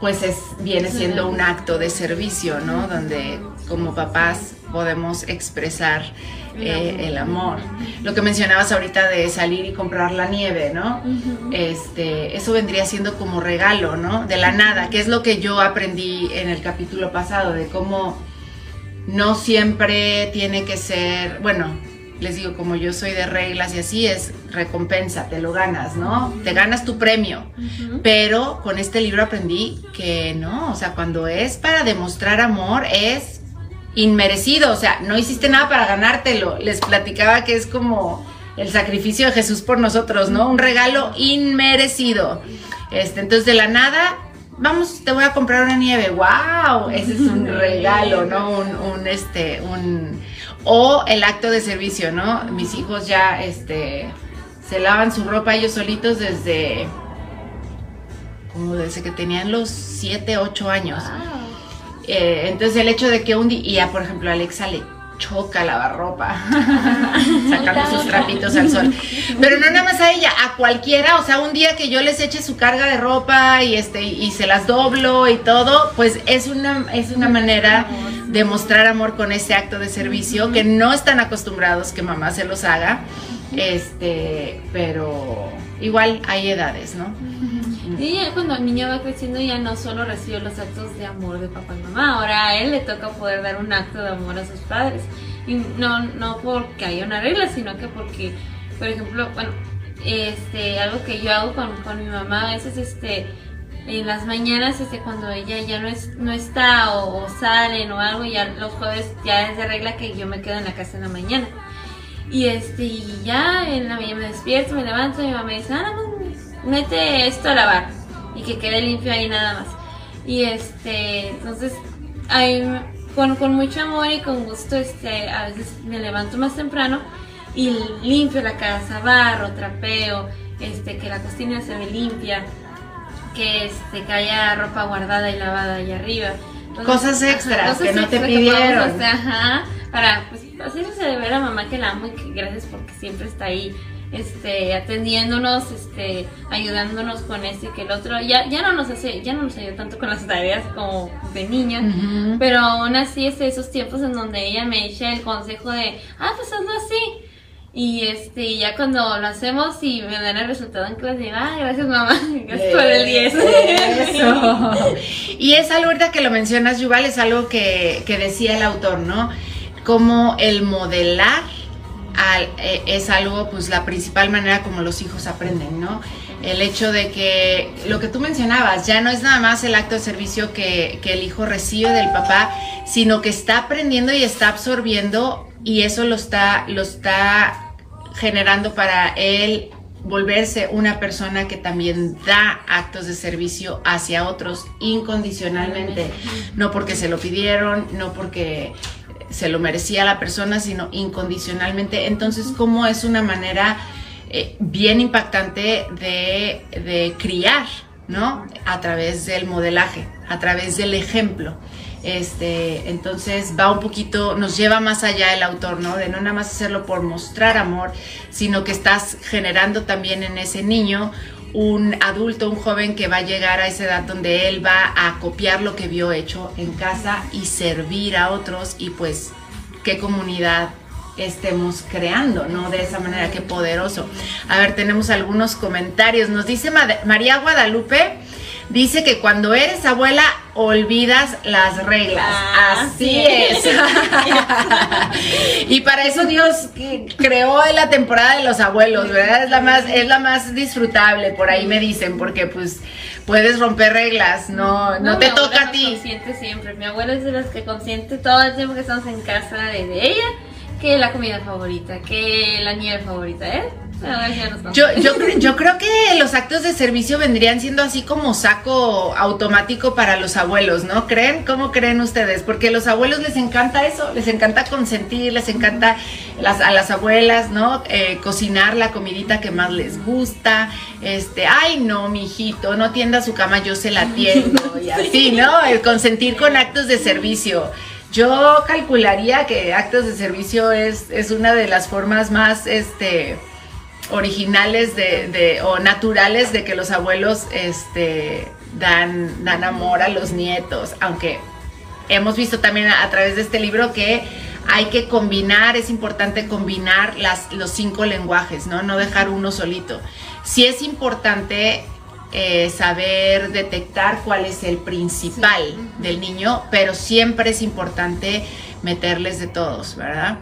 pues es, viene siendo un acto de servicio, ¿no? Donde como papás podemos expresar eh, el amor. Lo que mencionabas ahorita de salir y comprar la nieve, ¿no? Este, eso vendría siendo como regalo, ¿no? De la nada, que es lo que yo aprendí en el capítulo pasado, de cómo no siempre tiene que ser, bueno, les digo, como yo soy de reglas y así es recompensa, te lo ganas, ¿no? Te ganas tu premio. Pero con este libro aprendí que no, o sea, cuando es para demostrar amor es inmerecido, o sea, no hiciste nada para ganártelo. Les platicaba que es como el sacrificio de Jesús por nosotros, ¿no? Un regalo inmerecido. Este, entonces de la nada, vamos, te voy a comprar una nieve. ¡Wow! Ese es un regalo, ¿no? Un, un este, un o el acto de servicio, ¿no? Mis hijos ya este, se lavan su ropa ellos solitos desde, como desde que tenían los 7, 8 años. Eh, entonces el hecho de que un día, por ejemplo, Alexa le choca lavarropa, sacando sus trapitos al sol. Pero no nada más a ella, a cualquiera, o sea, un día que yo les eche su carga de ropa y este y se las doblo y todo, pues es una es una manera de mostrar amor con ese acto de servicio que no están acostumbrados que mamá se los haga. Este, pero igual hay edades, ¿no? Y cuando el niño va creciendo ya no solo recibe los actos de amor de papá y mamá, ahora a él le toca poder dar un acto de amor a sus padres. Y no, no porque haya una regla, sino que porque, por ejemplo, bueno, este, algo que yo hago con, con mi mamá a veces, este, en las mañanas, este, cuando ella ya no, es, no está o, o salen o algo, ya los jueves ya es de regla que yo me quedo en la casa en la mañana. Y este, ya en la mañana me despierto, me levanto, mi mamá me dice, ah, no, mete esto a lavar y que quede limpio ahí nada más. Y este, entonces, ahí, con, con mucho amor y con gusto, este, a veces me levanto más temprano y limpio la casa, barro, trapeo, este, que la cocina se ve limpia, que este, que haya ropa guardada y lavada ahí arriba. Entonces, Cosas extras que no te pidieron. hacer, ajá, para pues hacerse de ver a mamá que la amo y que gracias porque siempre está ahí este atendiéndonos este ayudándonos con este y que el otro ya ya no nos hace ya no nos ayuda tanto con las tareas como de niña pero aún así es esos tiempos en donde ella me echa el consejo de ah pues hazlo así y este ya cuando lo hacemos y me dan el resultado en clase digo, ah gracias mamá gracias por el 10 Eso. Y es algo ahorita que lo mencionas, Yuval, es algo que, que decía el autor, ¿no? Como el modelar al- eh, es algo, pues la principal manera como los hijos aprenden, ¿no? El hecho de que lo que tú mencionabas, ya no es nada más el acto de servicio que, que el hijo recibe del papá, sino que está aprendiendo y está absorbiendo y eso lo está, lo está generando para él volverse una persona que también da actos de servicio hacia otros incondicionalmente, no porque se lo pidieron, no porque se lo merecía la persona, sino incondicionalmente. Entonces, ¿cómo es una manera eh, bien impactante de, de criar, ¿no? A través del modelaje, a través del ejemplo. Este, entonces va un poquito, nos lleva más allá el autor, ¿no? De no nada más hacerlo por mostrar amor, sino que estás generando también en ese niño un adulto, un joven que va a llegar a esa edad donde él va a copiar lo que vio hecho en casa y servir a otros y pues qué comunidad estemos creando, ¿no? De esa manera, qué poderoso. A ver, tenemos algunos comentarios. Nos dice Ma- María Guadalupe, dice que cuando eres abuela olvidas las reglas. Ah, Así sí. es. y para eso Dios creó la temporada de los abuelos, ¿verdad? Es la más, es la más disfrutable, por ahí me dicen, porque pues puedes romper reglas, no, no, te toca a ti. consiente siempre. Mi abuela es de las que consiente todo el tiempo que estamos en casa de ella. Que la comida favorita, que la nieve favorita, ¿eh? Yo, yo, yo creo que los actos de servicio vendrían siendo así como saco automático para los abuelos, ¿no? ¿Creen? ¿Cómo creen ustedes? Porque a los abuelos les encanta eso, les encanta consentir, les encanta a las abuelas, ¿no? Eh, cocinar la comidita que más les gusta. Este, ay, no, mijito, no tienda su cama, yo se la tiendo. Y así, ¿no? El consentir con actos de servicio. Yo calcularía que actos de servicio es, es una de las formas más, este, originales de, o naturales de que los abuelos este, dan, dan amor a los nietos, aunque hemos visto también a, a través de este libro que hay que combinar, es importante combinar las, los cinco lenguajes, ¿no? No dejar uno solito. Sí es importante eh, saber detectar cuál es el principal del niño, pero siempre es importante meterles de todos, ¿verdad?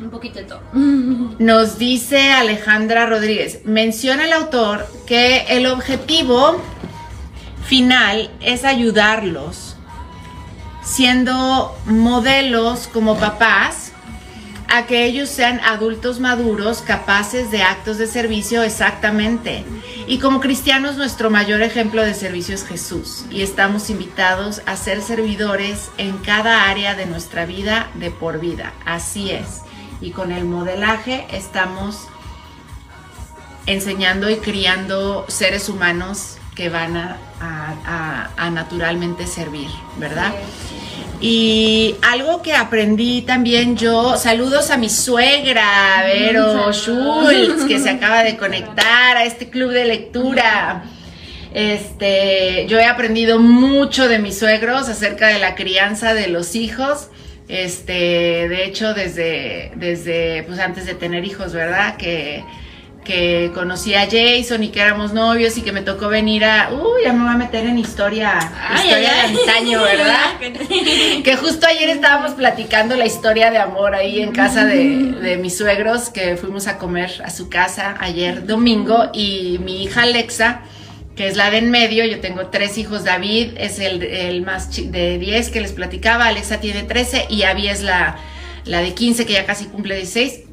Un poquito de todo. Nos dice Alejandra Rodríguez, menciona el autor que el objetivo final es ayudarlos, siendo modelos como papás, a que ellos sean adultos maduros capaces de actos de servicio exactamente. Y como cristianos nuestro mayor ejemplo de servicio es Jesús y estamos invitados a ser servidores en cada área de nuestra vida de por vida. Así es. Y con el modelaje estamos enseñando y criando seres humanos que van a, naturalmente servir, ¿verdad? Y algo que aprendí también yo, saludos a mi suegra, Vero saludos. Schultz, que se acaba de conectar a este club de lectura. Este, yo he aprendido mucho de mis suegros acerca de la crianza de los hijos. Este, de hecho, desde, desde, pues antes de tener hijos, ¿verdad? Que, que conocí a Jason y que éramos novios y que me tocó venir a, uy, ya me voy a meter en historia, historia de antaño, ¿verdad? Que justo ayer estábamos platicando la historia de amor ahí en casa de, de mis suegros, que fuimos a comer a su casa ayer domingo y mi hija Alexa, que es la de en medio. Yo tengo tres hijos, David es el, el más de 10 que les platicaba, Alexa tiene 13 y Abby es la, la de 15 que ya casi cumple 16.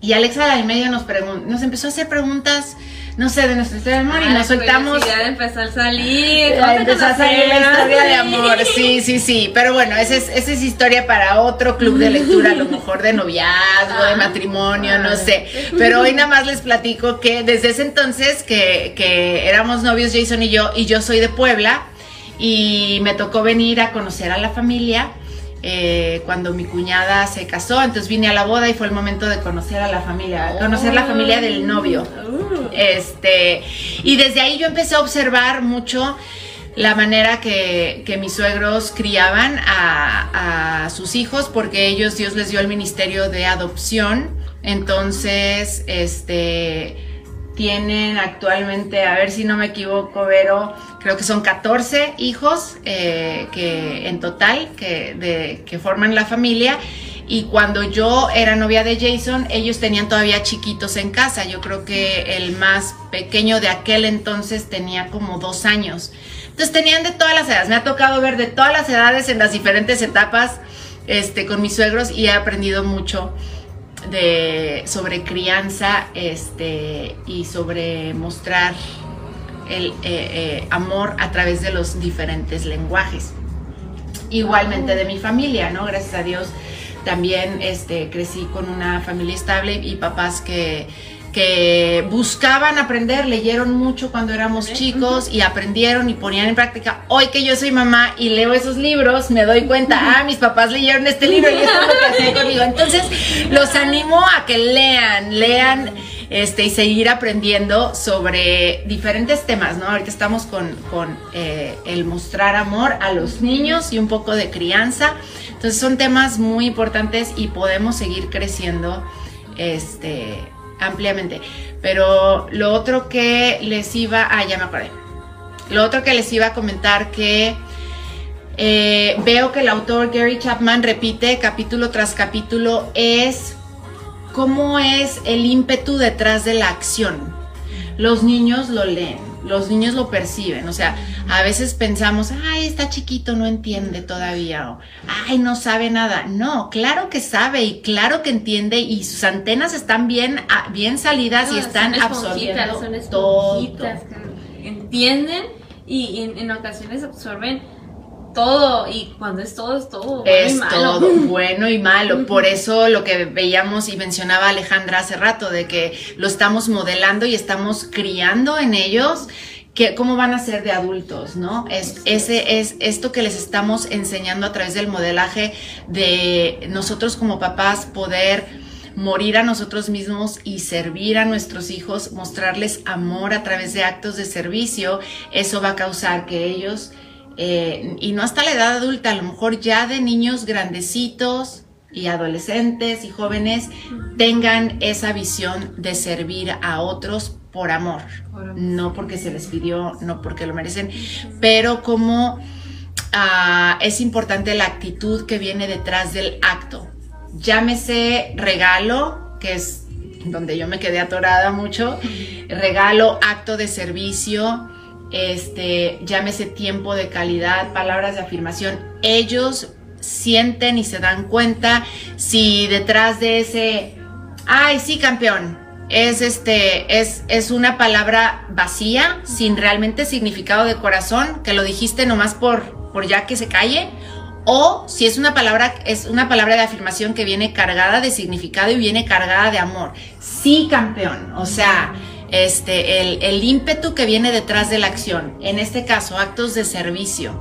Y Alexa del medio nos, nos empezó a hacer preguntas, no sé, de nuestra historia de amor y Ah, nos soltamos... Ya empezó a salir. Ya ¿cómo te empezó a salir la historia de amor, sí, sí, sí. Pero bueno, esa es, esa es historia para otro club de lectura, a lo mejor de noviazgo, de matrimonio, no sé. Pero hoy nada más les platico que desde ese entonces que, que éramos novios Jason y yo, y yo soy de Puebla, y me tocó venir a conocer a la familia. Eh, cuando mi cuñada se casó, entonces vine a la boda y fue el momento de conocer a la familia, conocer la familia del novio. Uh, Este, y desde ahí yo empecé a observar mucho la manera que, que mis suegros criaban a, a sus hijos, porque ellos, Dios les dio el ministerio de adopción. Entonces, este, tienen actualmente, a ver si no me equivoco, Vero, creo que son 14 hijos eh, que en total que, que forman la familia. Y cuando yo era novia de Jason, ellos tenían todavía chiquitos en casa. Yo creo que el más pequeño de aquel entonces tenía como dos años. Entonces tenían de todas las edades. Me ha tocado ver de todas las edades en las diferentes etapas este, con mis suegros y he aprendido mucho sobre crianza este y sobre mostrar el eh, eh, amor a través de los diferentes lenguajes. Igualmente de mi familia no gracias a Dios también este crecí con una familia estable y papás que que buscaban aprender, leyeron mucho cuando éramos chicos y aprendieron y ponían en práctica. Hoy que yo soy mamá y leo esos libros, me doy cuenta, ah, mis papás leyeron este libro y esto es lo que hacían conmigo. Entonces, los animo a que lean, lean este, y seguir aprendiendo sobre diferentes temas, ¿no? Ahorita estamos con, con eh, el mostrar amor a los niños y un poco de crianza. Entonces, son temas muy importantes y podemos seguir creciendo, este ampliamente. Pero lo otro que les iba, ah, ya me acordé. Lo otro que les iba a comentar que eh, veo que el autor Gary Chapman repite capítulo tras capítulo es cómo es el ímpetu detrás de la acción. Los niños lo leen, los niños lo perciben, o sea, a veces pensamos, ay, está chiquito, no entiende todavía, o ay, no sabe nada. No, claro que sabe y claro que entiende y sus antenas están bien, ah, bien salidas y están son absorbiendo son todo. entienden y en, en ocasiones absorben todo y cuando es todo es todo bueno y Es malo. todo bueno y malo. Por eso lo que veíamos y mencionaba Alejandra hace rato, de que lo estamos modelando y estamos criando en ellos. Que, ¿Cómo van a ser de adultos, no? Es, ese es esto que les estamos enseñando a través del modelaje de nosotros como papás poder morir a nosotros mismos y servir a nuestros hijos, mostrarles amor a través de actos de servicio, eso va a causar que ellos eh, y no hasta la edad adulta, a lo mejor ya de niños grandecitos y adolescentes y jóvenes tengan esa visión de servir a otros por amor, no porque se les pidió, no porque lo merecen, pero como ah, es importante la actitud que viene detrás del acto. Llámese regalo, que es donde yo me quedé atorada mucho, regalo, acto de servicio, este, llámese tiempo de calidad, palabras de afirmación. Ellos sienten y se dan cuenta si detrás de ese, ay, sí, campeón, es este, es, es una palabra vacía, sin realmente significado de corazón, que lo dijiste nomás por, por ya que se calle, o si es una palabra, es una palabra de afirmación que viene cargada de significado y viene cargada de amor. Sí, campeón. O sea, este, el, el ímpetu que viene detrás de la acción. En este caso, actos de servicio.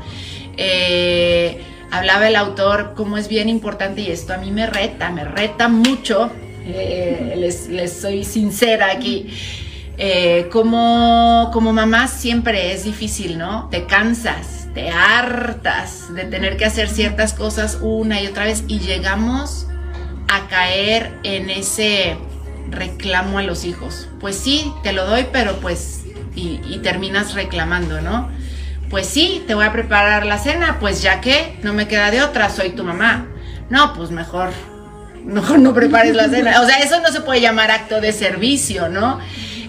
Eh, hablaba el autor cómo es bien importante y esto a mí me reta, me reta mucho. Eh, les, les soy sincera aquí. Eh, como, como mamá siempre es difícil, ¿no? Te cansas, te hartas de tener que hacer ciertas cosas una y otra vez y llegamos a caer en ese reclamo a los hijos. Pues sí, te lo doy, pero pues, y, terminas reclamando, ¿no? Pues sí, te voy a preparar la cena, pues ya que no me queda de otra, soy tu mamá. No, pues mejor, mejor no prepares la cena. O sea, eso no se puede llamar acto de servicio, ¿no?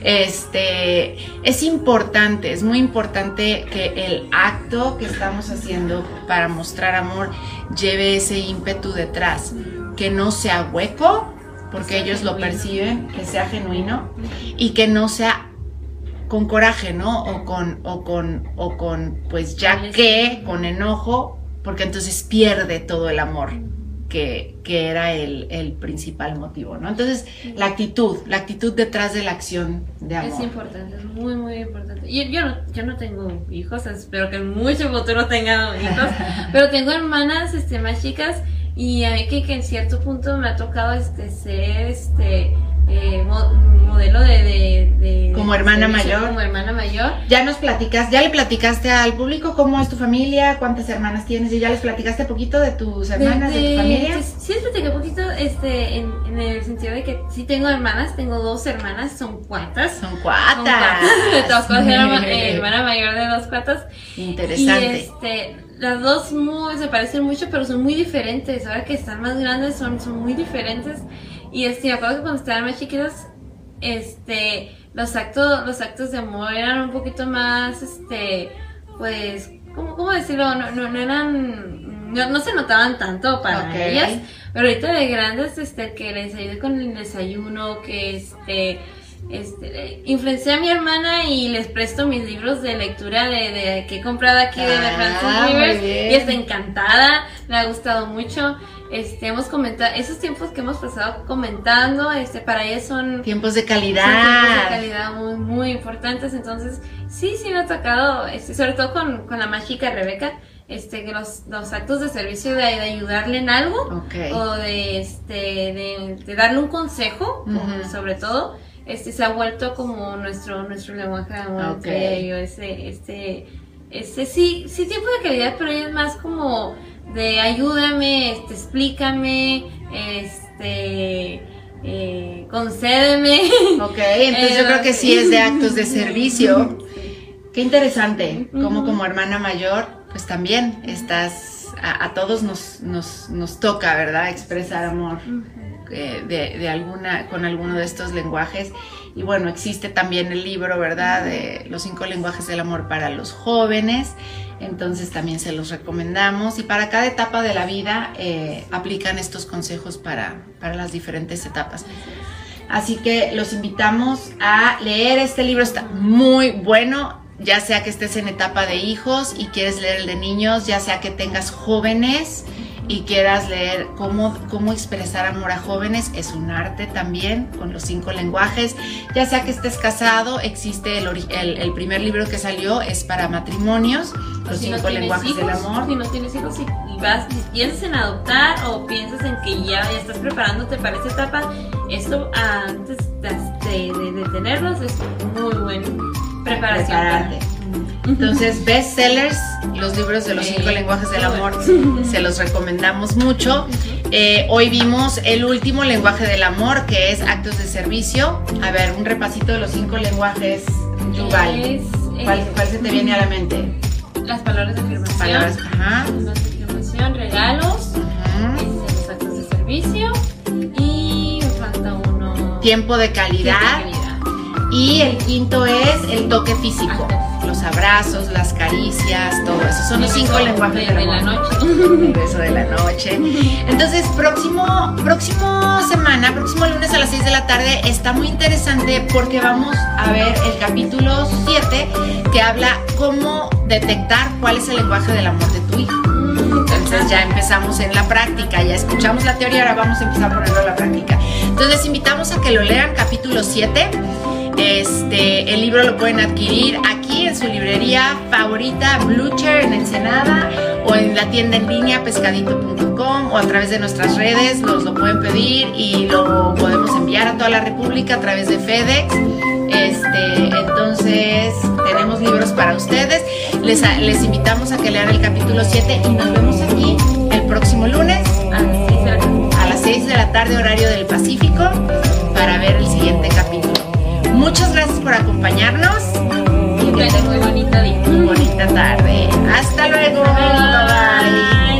Este, es importante, es muy importante que el acto que estamos haciendo para mostrar amor lleve ese ímpetu detrás, que no sea hueco, porque ellos lo perciben, que sea genuino y que no sea con coraje, ¿no? O con, o con, o con, pues ya que, con enojo, porque entonces pierde todo el amor que, que era el, el, principal motivo, ¿no? Entonces, la actitud, la actitud detrás de la acción de amor. Es importante, es muy, muy importante. Y yo no, yo no tengo hijos, espero que en mucho futuro tenga hijos, pero tengo hermanas este, más chicas y a mí que, que en cierto punto me ha tocado este, ser este, eh, modelo de, como hermana mayor. como hermana mayor. Ya nos platicas ya le platicaste al público cómo es tu familia cuántas hermanas tienes y ya les platicaste poquito de tus hermanas de, tu familia. sí, les platiqué un poquito este en, el sentido de que sí tengo hermanas tengo dos hermanas son cuatas. Son cuatas. Me tocó ser hermana mayor de dos cuatas. Interesante. Y este las dos muy, se parecen mucho, pero son muy diferentes. Ahora que están más grandes, son, son muy diferentes. Y este, me acuerdo que cuando estaban más chiquitos, este, los actos, los actos de amor eran un poquito más, este, pues, ¿cómo, cómo decirlo? No, no, no eran, no, se notaban tanto para ellas. Pero ahorita de grandes, este, que les ayude con el desayuno, que este, este, influencié a mi hermana y les presto mis libros de lectura de, de que he comprado aquí de ah, Francis Rivers y está encantada, me ha gustado mucho. Este, hemos comentado, esos tiempos que hemos pasado comentando, este, para ella son tiempos de calidad. tiempos de calidad muy, muy importantes. Entonces, sí, sí me ha tocado, este, sobre todo con, con la mágica Rebeca, este, los, los actos de servicio de, ayudarle en algo, o de, este, de, darle un consejo, sobre todo, este, se ha vuelto como nuestro, nuestro lenguaje de amor ese, este, este, sí, sí tiempo de calidad, pero es más como, de ayúdame, este, explícame, este, eh, concédeme. Ok, entonces yo creo que sí es de actos de servicio. Qué interesante, como como hermana mayor, pues también estás, a, todos nos, nos, nos, toca, ¿verdad? Expresar amor eh, de, alguna, con alguno de estos lenguajes. Y bueno, existe también el libro, ¿verdad? De los cinco lenguajes del amor para los jóvenes entonces también se los recomendamos y para cada etapa de la vida eh, aplican estos consejos para, para las diferentes etapas. Así que los invitamos a leer este libro, está muy bueno, ya sea que estés en etapa de hijos y quieres leer el de niños, ya sea que tengas jóvenes y quieras leer cómo, cómo expresar amor a jóvenes, es un arte también con los cinco lenguajes. Ya sea que estés casado, existe el, el, primer libro que salió, es para matrimonios, los cinco lenguajes del amor. Si no tienes hijos y, vas, piensas en adoptar o piensas en que ya, ya estás preparándote para esa etapa, esto antes de, de, tenerlos es muy bueno. Preparación. Entonces, bestsellers, los libros de los cinco lenguajes del amor, se los recomendamos mucho. Eh, hoy vimos el último lenguaje del amor, que es actos de servicio. A ver, un repasito de los cinco lenguajes, Yuval. ¿Cuál, se te viene a la mente? Las palabras de afirmación. Palabras, ajá. de afirmación, regalos, este, los actos de servicio y me falta uno. Tiempo de calidad. Tiempo de calidad. Y el quinto es el toque físico los abrazos, las caricias, todo eso. Son los cinco lenguajes de, la noche. El beso de la noche. Entonces, próximo, próximo semana, próximo lunes a las 6 de la tarde, está muy interesante porque vamos a ver el capítulo 7 que habla cómo detectar cuál es el lenguaje del amor de tu hijo. Entonces ya empezamos en la práctica, ya escuchamos la teoría, ahora vamos a empezar a ponerlo en la práctica. Entonces invitamos a que lo lean, capítulo 7. Este, el libro lo pueden adquirir aquí en su librería favorita, Blucher en Ensenada, o en la tienda en línea pescadito.com, o a través de nuestras redes, nos lo pueden pedir y lo podemos enviar a toda la República a través de FedEx. Este, entonces, tenemos libros para ustedes. Les, les invitamos a que lean el capítulo 7 y nos vemos aquí el próximo lunes a las 6 de la tarde, horario del Pacífico, para ver el siguiente capítulo. Muchas gracias por acompañarnos. Y muy bonita Bonita tarde. Hasta luego. Bye.